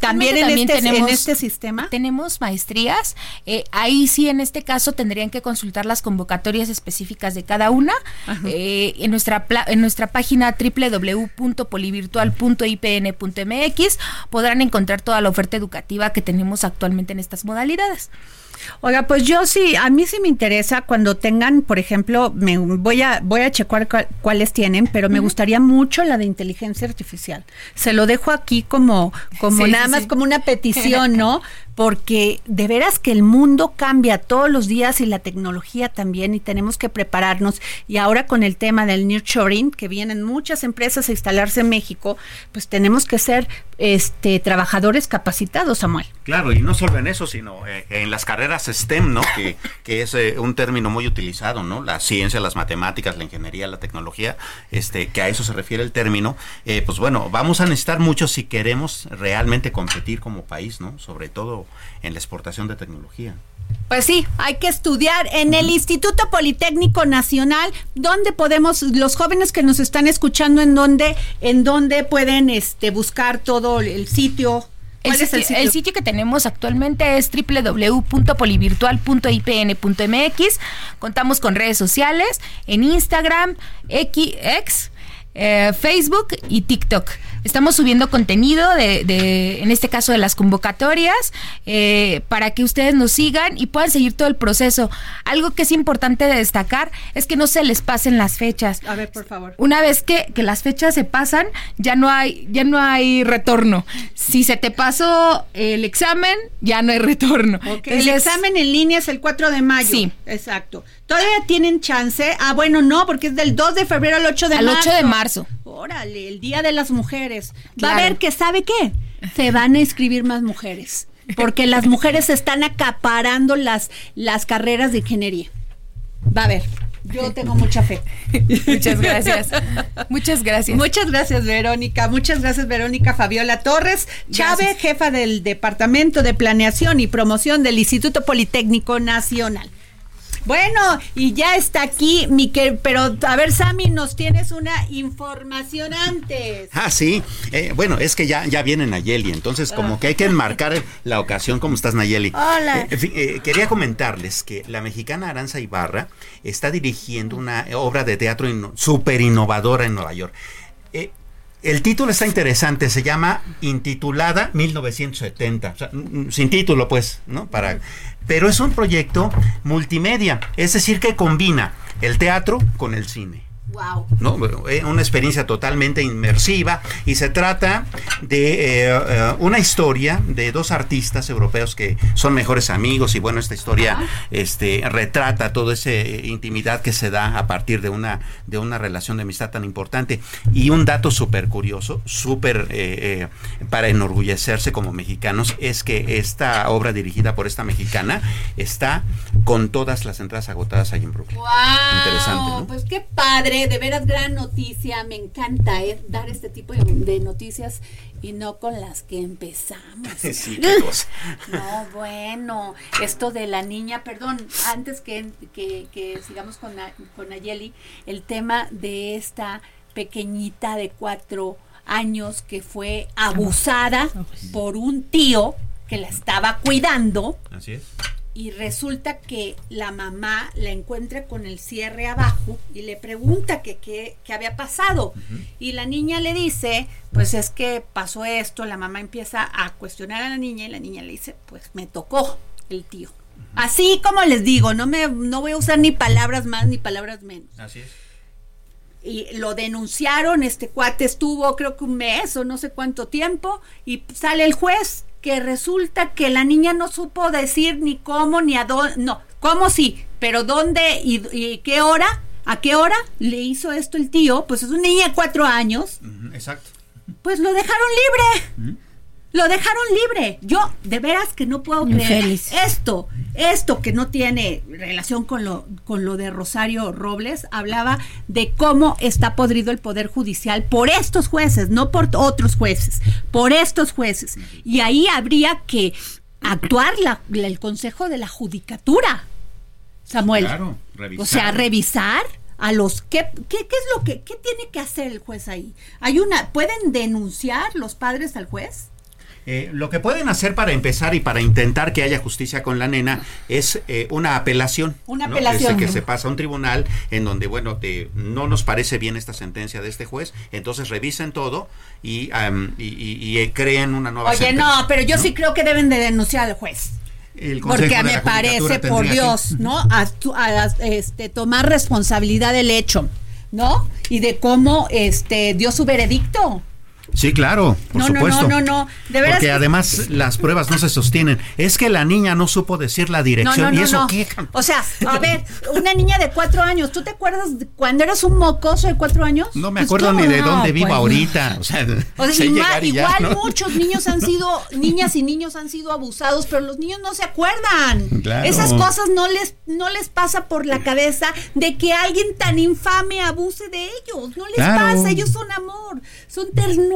[SPEAKER 1] También, en, este, tenemos, en este sistema.
[SPEAKER 12] Tenemos maestrías. Eh, ahí sí, en este caso, tendrían que consultar las convocatorias específicas de cada una. Eh, en, nuestra en nuestra página www.polivirtual.ipn.mx podrán encontrar toda la oferta educativa que tenemos actualmente en estas modalidades.
[SPEAKER 1] Oiga, pues yo sí, a mí sí me interesa cuando tengan, por ejemplo, me voy a voy a checar cuáles tienen, pero me gustaría mucho la de inteligencia artificial. Se lo dejo aquí como como nada más como una petición, ¿no? porque de veras que el mundo cambia todos los días y la tecnología también y tenemos que prepararnos y ahora con el tema del nurturing que vienen muchas empresas a instalarse en México, pues tenemos que ser este trabajadores capacitados, Samuel.
[SPEAKER 2] Claro, y no solo en eso, sino eh, en las carreras STEM, ¿no? Que, que es eh, un término muy utilizado, ¿no? La ciencia, las matemáticas, la ingeniería, la tecnología, este, que a eso se refiere el término. Eh, pues bueno, vamos a necesitar mucho si queremos realmente competir como país, ¿no? Sobre todo en la exportación de tecnología.
[SPEAKER 1] Pues sí, hay que estudiar en el Instituto Politécnico Nacional, donde podemos, los jóvenes que nos están escuchando, en donde, en donde pueden este, buscar todo el sitio.
[SPEAKER 12] El sitio, es el, sitio? que tenemos actualmente es www.polivirtual.ipn.mx. Contamos con redes sociales en Instagram, X, eh, Facebook y TikTok. Estamos subiendo contenido de, en este caso de las convocatorias, eh, para que ustedes nos sigan y puedan seguir todo el proceso. Algo que es importante de destacar es que no se les pasen las fechas.
[SPEAKER 1] A ver, por favor.
[SPEAKER 12] Una vez que, las fechas se pasan, ya no hay, ya no hay retorno. Si se te pasó el examen, ya no hay retorno.
[SPEAKER 1] el examen en línea es el 4 de mayo. Sí. Exacto. ¿Todavía tienen chance? Ah, bueno, no, porque es del 2 de febrero al 8 de marzo.
[SPEAKER 12] Al 8 de marzo.
[SPEAKER 1] Órale, el Día de las Mujeres. Va a ver que, ¿sabe qué? Se van a inscribir más mujeres. Porque las mujeres están acaparando las, las carreras de ingeniería. Va a ver. Yo tengo mucha fe.
[SPEAKER 12] Muchas gracias. Muchas gracias.
[SPEAKER 1] Muchas gracias, Verónica. Muchas gracias, Verónica Fabiola Torres, Chávez, jefa del Departamento de Planeación y Promoción del Instituto Politécnico Nacional. Bueno, y ya está aquí, Miquel, pero a ver, Sammy, nos tienes una información antes.
[SPEAKER 2] Ah, sí. Eh, bueno, es que ya, ya viene Nayeli, entonces como que hay que enmarcar la ocasión. ¿Cómo estás, Nayeli?
[SPEAKER 1] Hola.
[SPEAKER 2] Eh, eh, quería comentarles que la mexicana Aranza Ibarra está dirigiendo una obra de teatro súper innovadora en Nueva York. El título está interesante, se llama Intitulada 1970, sin título pues, ¿no? Para, pero es un proyecto multimedia, es decir, que combina el teatro con el cine.
[SPEAKER 1] Wow.
[SPEAKER 2] ¿no? Eh, una experiencia totalmente inmersiva y se trata de eh, eh, una historia de dos artistas europeos que son mejores amigos y bueno, esta historia este, retrata toda esa intimidad que se da a partir de una, de una relación de amistad tan importante. Y un dato súper curioso, súper para enorgullecerse como mexicanos, es que esta obra dirigida por esta mexicana está con todas las entradas agotadas ahí en Brooklyn.
[SPEAKER 1] Wow, Interesante, ¿no? Pues qué padre de veras gran noticia. Me encanta eh, dar este tipo de, noticias y no con las que empezamos.
[SPEAKER 2] Sí, qué cosa.
[SPEAKER 1] No, bueno, esto de la niña, perdón, antes que, que, sigamos con, con Ayeli, el tema de esta pequeñita de cuatro años que fue abusada por un tío que la estaba cuidando.
[SPEAKER 2] Así es
[SPEAKER 1] y resulta que la mamá la encuentra con el cierre abajo y le pregunta que qué había pasado. Y la niña le dice, pues es que pasó esto, la mamá empieza a cuestionar a la niña y la niña le dice, pues me tocó el tío. Así como les digo, no, me, no voy a usar ni palabras más ni palabras menos.
[SPEAKER 2] Así es
[SPEAKER 1] y lo denunciaron, este cuate estuvo creo que un mes o no sé cuánto tiempo y sale el juez que resulta que la niña no supo decir ni cómo ni a dónde, no, cómo sí, pero dónde y, qué hora ¿A qué hora le hizo esto el tío? Pues es una niña de cuatro años.
[SPEAKER 2] Exacto.
[SPEAKER 1] Pues lo dejaron libre. Lo dejaron libre. Yo, de veras que no puedo creer.
[SPEAKER 12] Infeliz.
[SPEAKER 1] Esto, esto que no tiene relación con lo, con lo de Rosario Robles, hablaba de cómo está podrido el Poder Judicial por estos jueces, no por otros jueces, por estos jueces. Y ahí habría que actuar la- el Consejo de la Judicatura, Samuel.
[SPEAKER 2] Claro, revisar.
[SPEAKER 1] O sea, revisar a los qué, qué, qué es lo que qué tiene que hacer el juez ahí. Hay una pueden denunciar los padres al juez.
[SPEAKER 2] Eh, lo que pueden hacer para empezar y para intentar que haya justicia con la nena es eh, una apelación.
[SPEAKER 1] Una
[SPEAKER 2] ¿no?
[SPEAKER 1] apelación.
[SPEAKER 2] Este, que se pasa a un tribunal en donde, bueno, te- no nos parece bien esta sentencia de este juez, entonces revisen todo y, am, y, y- y, eh, creen una nueva
[SPEAKER 1] Oye,
[SPEAKER 2] sentencia.
[SPEAKER 1] no, pero yo sí creo que deben de denunciar al juez. Porque me parece, por
[SPEAKER 2] que-
[SPEAKER 1] Dios, ¿no? A, a- este, tomar responsabilidad del hecho, ¿no? Y de cómo este dio su veredicto.
[SPEAKER 2] Sí, claro, por
[SPEAKER 1] No, no,
[SPEAKER 2] supuesto.
[SPEAKER 1] no, no, no. De veras
[SPEAKER 2] Porque
[SPEAKER 1] que-
[SPEAKER 2] además las pruebas no se sostienen. Es que la niña no supo decir la
[SPEAKER 1] No,
[SPEAKER 2] dirección.
[SPEAKER 1] no, no,
[SPEAKER 2] ¿Y eso
[SPEAKER 1] no.
[SPEAKER 2] qué?
[SPEAKER 1] O sea, a ver, una niña de cuatro años, ¿tú te acuerdas de cuando eras un mocoso de cuatro años?
[SPEAKER 2] No me
[SPEAKER 1] Pues,
[SPEAKER 2] acuerdo
[SPEAKER 1] ¿cómo
[SPEAKER 2] ni de
[SPEAKER 1] no?
[SPEAKER 2] dónde vivo
[SPEAKER 1] Pues, no.
[SPEAKER 2] ahorita. O sea,
[SPEAKER 1] O
[SPEAKER 2] ya,
[SPEAKER 1] igual
[SPEAKER 2] ¿no?
[SPEAKER 1] muchos niños han sido, niñas y niños han sido abusados, pero los niños no se acuerdan.
[SPEAKER 2] Claro.
[SPEAKER 1] Esas cosas no les, no les pasa por la cabeza de que alguien tan infame abuse de ellos. No les
[SPEAKER 2] Claro.
[SPEAKER 1] pasa, ellos son amor, son ternura.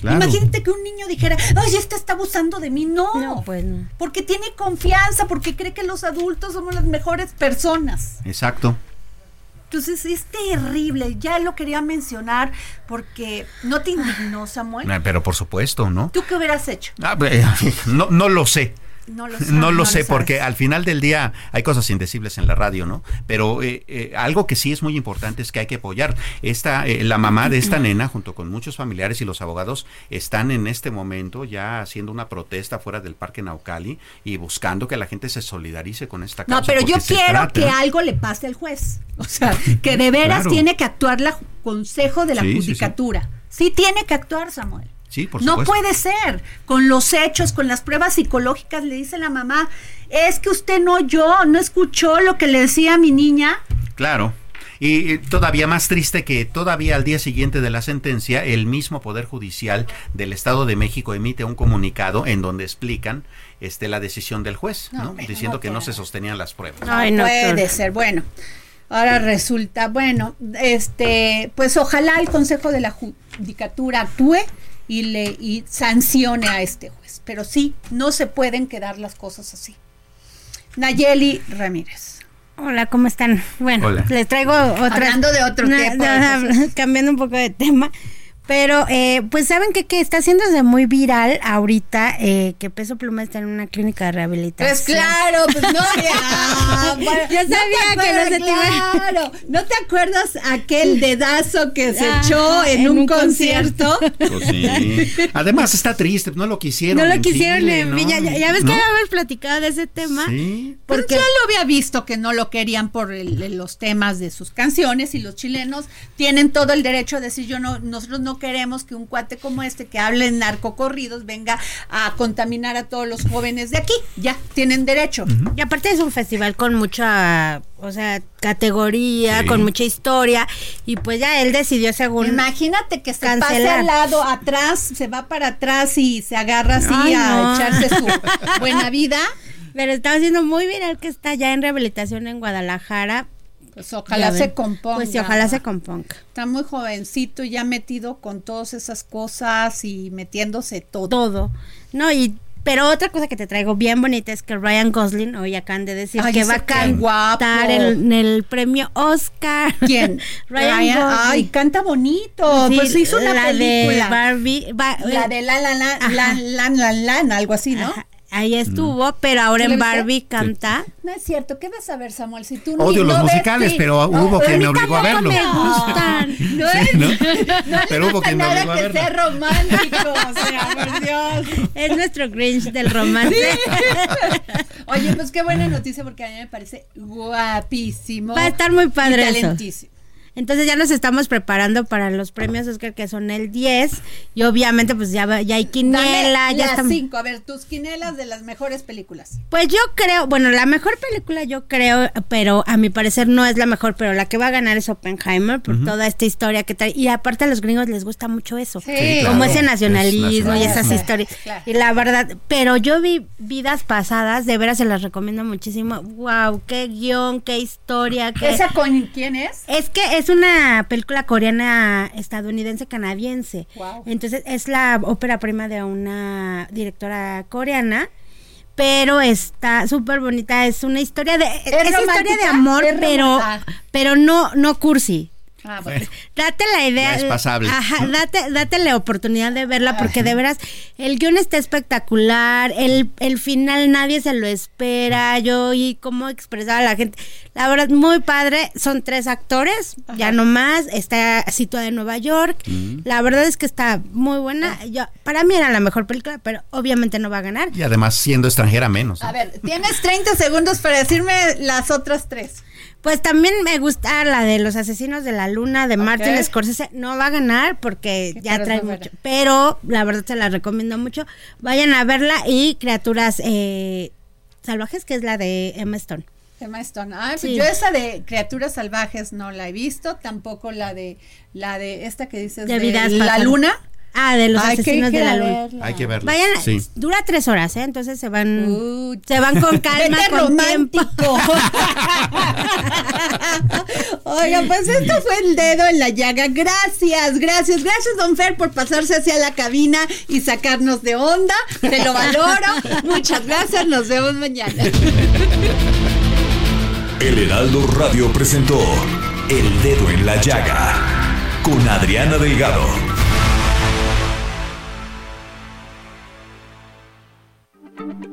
[SPEAKER 2] Claro.
[SPEAKER 1] Imagínate que un niño dijera, ay, este está abusando de mí. No,
[SPEAKER 12] No, pues no.
[SPEAKER 1] porque tiene confianza, porque cree que los adultos somos las mejores personas.
[SPEAKER 2] Exacto.
[SPEAKER 1] Entonces es terrible, ya lo quería mencionar porque no te indignó, Samuel.
[SPEAKER 2] Ah, Pero por supuesto, ¿no?
[SPEAKER 1] ¿Tú qué hubieras hecho?
[SPEAKER 2] Ah, no, no lo sé.
[SPEAKER 1] No lo,
[SPEAKER 2] No
[SPEAKER 1] sabes,
[SPEAKER 2] lo
[SPEAKER 1] no
[SPEAKER 2] sé, porque al final del día hay cosas indecibles en la radio, ¿no? Pero eh, eh, algo que sí es muy importante es que hay que apoyar. Esta, eh, la mamá de esta nena, junto con muchos familiares y los abogados, están en este momento ya haciendo una protesta fuera del Parque Naucali y buscando que la gente se solidarice con esta causa.
[SPEAKER 1] No, pero yo quiero
[SPEAKER 2] trata-
[SPEAKER 1] que algo le pase al juez. O sea, que de veras
[SPEAKER 2] Claro.
[SPEAKER 1] tiene que actuar la ju- Consejo de la
[SPEAKER 2] Sí, sí, sí.
[SPEAKER 1] Judicatura. Sí, tiene que actuar, Samuel.
[SPEAKER 2] Sí, por
[SPEAKER 1] no puede ser. Con los hechos, con las pruebas psicológicas, le dice la mamá, es que usted no oyó, no escuchó lo que le decía a mi niña.
[SPEAKER 2] Claro. Y todavía más triste que todavía al día siguiente de la sentencia, el mismo Poder Judicial del Estado de México emite un comunicado en donde explican este, la decisión del juez,
[SPEAKER 1] No,
[SPEAKER 2] diciendo
[SPEAKER 1] no
[SPEAKER 2] que no se sostenían las pruebas.
[SPEAKER 12] Ay, no,
[SPEAKER 1] puede ser. Bueno, ahora resulta, bueno, este, pues ojalá el Consejo de la Judicatura actúe y le y sancione a este juez. Pero sí, no se pueden quedar las cosas así. Nayeli Ramírez.
[SPEAKER 12] Hola, ¿cómo están? Bueno,
[SPEAKER 2] Hola.
[SPEAKER 12] les traigo otra.
[SPEAKER 1] Hablando de otro cosas.
[SPEAKER 12] cambiando un poco de tema. Pero, eh, pues, ¿saben qué? Que está haciéndose muy viral ahorita eh, que Peso Pluma está en una clínica de rehabilitación.
[SPEAKER 1] Pues claro, pues no, ya, bueno,
[SPEAKER 12] Yo
[SPEAKER 1] no
[SPEAKER 12] sabía que no se te
[SPEAKER 1] Claro, ¿no te acuerdas aquel dedazo que se
[SPEAKER 12] Ajá,
[SPEAKER 1] echó en,
[SPEAKER 12] en
[SPEAKER 1] un,
[SPEAKER 12] un
[SPEAKER 1] concierto?
[SPEAKER 2] Pues sí. Además está triste, no lo quisieron.
[SPEAKER 12] No lo
[SPEAKER 2] en
[SPEAKER 12] quisieron
[SPEAKER 2] Chile,
[SPEAKER 12] en
[SPEAKER 2] ¿no?
[SPEAKER 12] Villa. Ya, ya ves
[SPEAKER 2] ¿No?
[SPEAKER 12] que habíamos platicado de ese tema.
[SPEAKER 2] Sí.
[SPEAKER 1] Porque ya lo había visto que no lo querían por el- el- los temas de sus canciones y los chilenos tienen todo el derecho a decir yo no nosotros no queremos que un cuate como este que hable en narcocorridos venga a contaminar a todos los jóvenes de aquí. Ya tienen derecho.
[SPEAKER 12] Y aparte es un festival con mucha, o sea, categoría,
[SPEAKER 2] Sí.
[SPEAKER 12] con mucha historia. Y pues ya él decidió según...
[SPEAKER 1] Imagínate que se pase
[SPEAKER 12] Cancelar.
[SPEAKER 1] al lado, atrás, se va para atrás y se agarra así
[SPEAKER 12] Ay,
[SPEAKER 1] a
[SPEAKER 12] no.
[SPEAKER 1] echarse su buena vida.
[SPEAKER 12] Pero estaba haciendo muy viral que está ya en rehabilitación en Guadalajara.
[SPEAKER 1] Pues ojalá se componga.
[SPEAKER 12] Pues sí, ojalá se componga.
[SPEAKER 1] Está muy jovencito, ya metido con todas esas cosas y metiéndose todo.
[SPEAKER 12] Todo. No, y pero otra cosa que te traigo bien bonita es que Ryan Gosling hoy acaban de decir
[SPEAKER 1] Ay,
[SPEAKER 12] que va a cantar en, en el premio Oscar.
[SPEAKER 1] ¿Quién?
[SPEAKER 12] Ryan,
[SPEAKER 1] Ryan,
[SPEAKER 12] Gosling.
[SPEAKER 1] Ay, canta bonito.
[SPEAKER 12] Sí,
[SPEAKER 1] pues hizo una
[SPEAKER 12] la
[SPEAKER 1] película.
[SPEAKER 12] de Barbie.
[SPEAKER 1] la de la la la la la la la, algo así, ¿no?
[SPEAKER 12] Ajá, Ahí estuvo, pero ahora
[SPEAKER 1] ¿Tú
[SPEAKER 12] en
[SPEAKER 1] viste?
[SPEAKER 12] Barbie canta.
[SPEAKER 1] No es cierto, ¿qué vas a ver, Samuel? Si tú
[SPEAKER 2] Odio los
[SPEAKER 1] no ves,
[SPEAKER 2] musicales,
[SPEAKER 1] sí.
[SPEAKER 2] pero hubo
[SPEAKER 1] mí
[SPEAKER 2] me obligó a verlo.
[SPEAKER 1] me gustan. No es,
[SPEAKER 2] ¿no?
[SPEAKER 1] no
[SPEAKER 2] Pero hubo
[SPEAKER 1] pasa
[SPEAKER 2] quien me
[SPEAKER 1] nada
[SPEAKER 2] obligó a
[SPEAKER 1] que sea romántico, o sea, por Dios.
[SPEAKER 12] Es nuestro Grinch del romance.
[SPEAKER 1] Oye, pues qué buena noticia porque a mí me parece guapísimo.
[SPEAKER 12] Va a estar muy padre
[SPEAKER 1] y
[SPEAKER 12] eso.
[SPEAKER 13] Entonces ya nos estamos preparando para los premios Oscar que son el 10 y obviamente pues ya, ya hay quinela, ya
[SPEAKER 1] estamos. cinco, a ver, tus quinelas de las mejores películas.
[SPEAKER 13] Pues yo creo, bueno, la mejor película yo creo, pero a mi parecer no es la mejor, pero la que va a ganar es Oppenheimer por toda esta historia que trae y aparte a los gringos les gusta mucho eso, como ese nacionalismo y esas historias. Y la verdad, pero yo vi vidas pasadas, de veras se las recomiendo muchísimo. Wow, qué guion, qué historia, qué
[SPEAKER 1] ¿Esa con quién es?
[SPEAKER 13] Es que es una película coreana estadounidense canadiense. Entonces es la ópera prima de una directora coreana pero está súper bonita. Es una historia de es, historia de amor, pero pero no no cursi. Ah, date la idea.
[SPEAKER 2] es pasable.
[SPEAKER 13] Ajá, date, date la oportunidad de verla porque de veras el guion está espectacular, el, el final nadie se lo espera, yo y cómo expresaba la gente. La verdad, muy padre, son tres actores, ya no más, está situada en Nueva York. Mm. La verdad es que está muy buena. Yo, para mí era la mejor película, pero obviamente no va a ganar.
[SPEAKER 2] Y además siendo extranjera menos.
[SPEAKER 1] A ver, tienes 30 segundos para decirme las otras tres.
[SPEAKER 13] Pues también me gusta la de los asesinos de la luna de Martin Scorsese. No va a ganar porque ya trae mucho. Pero la verdad se la recomiendo mucho. Vayan a verla y Criaturas eh, Salvajes, que es la de Emma Stone.
[SPEAKER 1] Emma Stone. Ah, pues yo esa de criaturas salvajes no la he visto, tampoco la de la de esta que dices de, la luna.
[SPEAKER 13] Ah, de los asesinos de la
[SPEAKER 2] luz. Hay que verla.
[SPEAKER 13] Vayan, dura tres horas, ¿eh? Entonces se van, se van con calma, con romántico. tiempo.
[SPEAKER 1] Oiga, pues esto fue el dedo en la llaga. Gracias, gracias, gracias, don Fer, por pasarse hacia la cabina y sacarnos de onda. Te lo valoro. Muchas gracias. Nos vemos mañana.
[SPEAKER 8] El Heraldo Radio presentó El Dedo en la Llaga con Adriana Delgado.